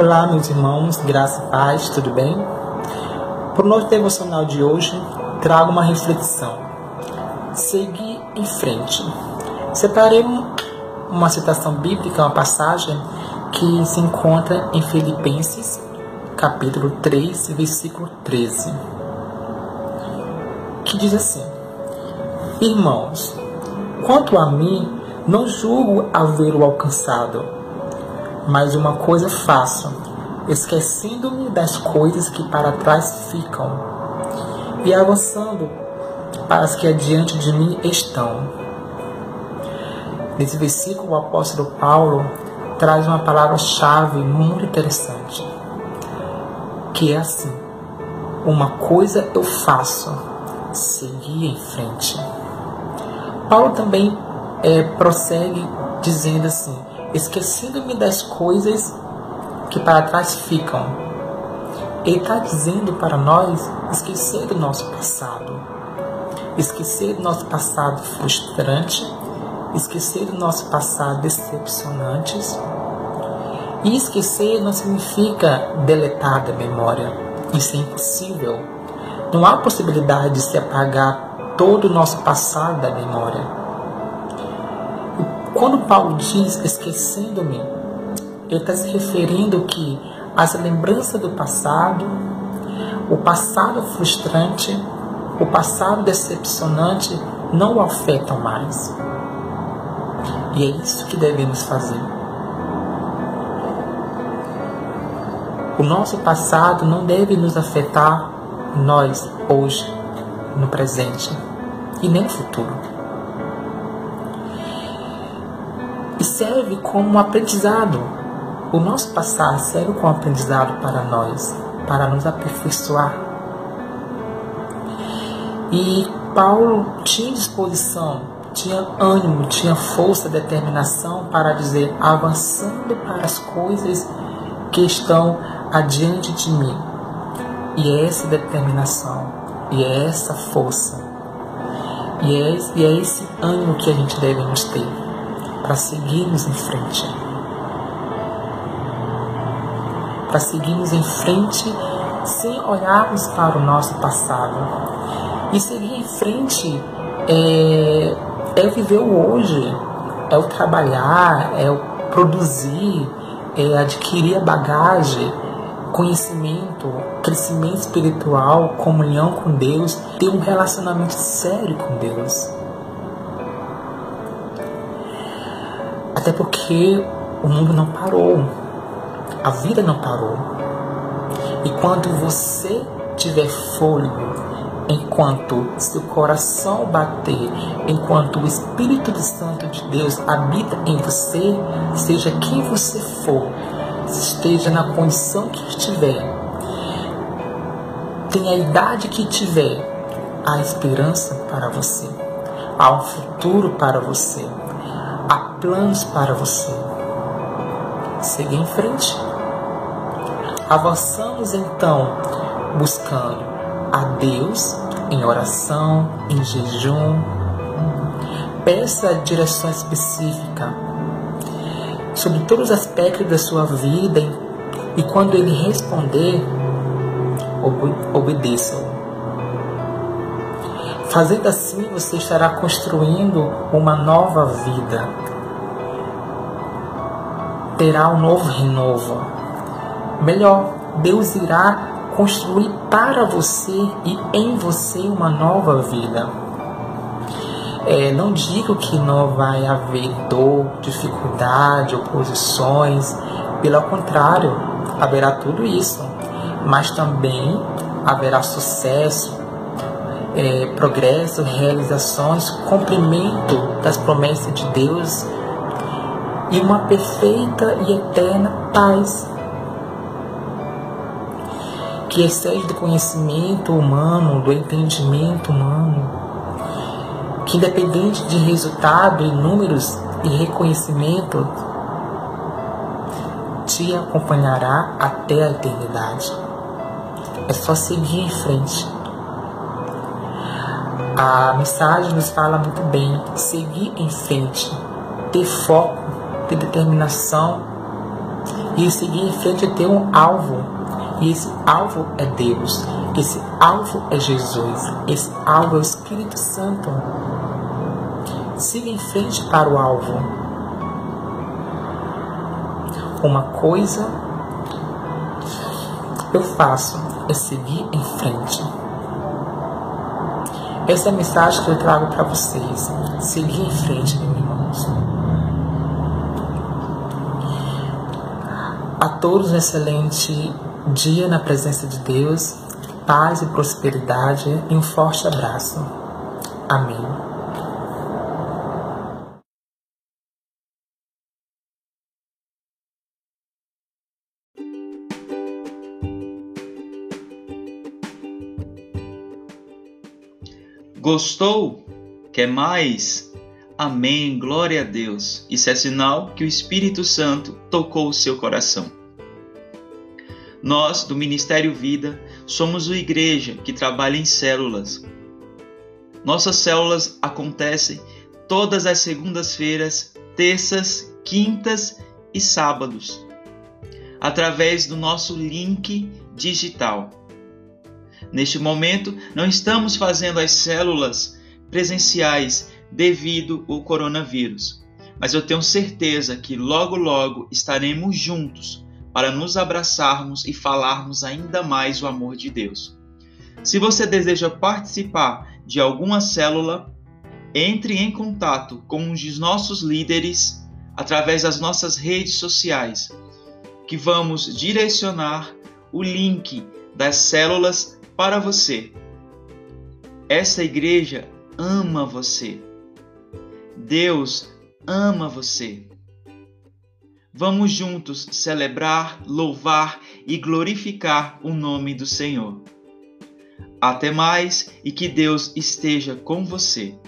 Olá, meus irmãos, graça e paz, tudo bem? Para o nosso devocional de hoje, trago uma reflexão. Seguir em frente. Separei uma citação bíblica, uma passagem que se encontra em Filipenses, capítulo 3, versículo 13, que diz assim: Irmãos, quanto a mim, não julgo haver-o alcançado mas uma coisa faço, esquecendo-me das coisas que para trás ficam e avançando para as que adiante de mim estão. Nesse versículo, o apóstolo Paulo traz uma palavra-chave muito interessante, que é assim: uma coisa eu faço, seguir em frente. Paulo também é, prossegue dizendo assim: esquecendo-me das coisas que para trás ficam. Ele está dizendo para nós esquecer do nosso passado, esquecer do nosso passado frustrante, esquecer do nosso passado decepcionante. E esquecer não significa deletar da memória. Isso é impossível. Não há possibilidade de se apagar todo o nosso passado da memória. Quando Paulo diz esquecendo-me, ele está se referindo que as lembranças do passado, o passado frustrante, o passado decepcionante não o afetam mais. E é isso que devemos fazer. O nosso passado não deve nos afetar nós hoje, no presente e nem no futuro. E serve como um aprendizado. O nosso passado serve como aprendizado para nós, para nos aperfeiçoar. E Paulo tinha disposição, tinha ânimo, tinha força, determinação para dizer, avançando para as coisas que estão adiante de mim. E é essa determinação, e é essa força, e é, e é esse ânimo que a gente deve nos ter para seguirmos em frente. Para seguirmos em frente sem olharmos para o nosso passado. E seguir em frente é, é viver o hoje, é o trabalhar, é o produzir, é adquirir a bagagem, conhecimento, crescimento espiritual, comunhão com Deus, ter um relacionamento sério com Deus. Até porque o mundo não parou, a vida não parou. E quando você tiver fôlego, enquanto seu coração bater, enquanto o Espírito Santo de Deus habita em você, seja quem você for, esteja na condição que estiver, tenha a idade que tiver, há esperança para você, há um futuro para você há planos para você. Siga em frente. Avançamos então buscando a Deus em oração, em jejum. Peça direção específica sobre todos os aspectos da sua vida e quando ele responder, obedeça-o. Fazendo assim, você estará construindo uma nova vida. Terá um novo renovo. Melhor, Deus irá construir para você e em você uma nova vida. É, não digo que não vai haver dor, dificuldade, oposições. Pelo contrário, haverá tudo isso. Mas também haverá sucesso, é, progresso, realizações, cumprimento das promessas de Deus e uma perfeita e eterna paz que excede do conhecimento humano, do entendimento humano, que independente de resultado e números e reconhecimento, te acompanhará até a eternidade. É só seguir em frente a mensagem nos fala muito bem: seguir em frente, ter foco, ter determinação E seguir em frente é ter um alvo. E esse alvo é Deus. Esse alvo é Jesus. Esse alvo é o Espírito Santo. Siga em frente para o alvo. Uma coisa eu faço é seguir em frente. Essa é a mensagem que eu trago para vocês. Seguir em frente, meus irmãos. A todos um excelente dia na presença de Deus, paz e prosperidade e um forte abraço. Amém. Gostou? Quer mais? Amém, glória a Deus. Isso é sinal que o Espírito Santo tocou o seu coração. Nós, do Ministério Vida, somos uma igreja que trabalha em células. Nossas células acontecem todas as segundas-feiras, terças, quintas e sábados, através do nosso link digital. Neste momento, não estamos fazendo as células presenciais devido ao coronavírus, mas eu tenho certeza que logo logo estaremos juntos para nos abraçarmos e falarmos ainda mais o amor de Deus. Se você deseja participar de alguma célula, entre em contato com um dos nossos líderes através das nossas redes sociais, que vamos direcionar o link das células para você. Essa igreja ama você. Deus ama você. Vamos juntos celebrar, louvar e glorificar o nome do Senhor. Até mais e que Deus esteja com você.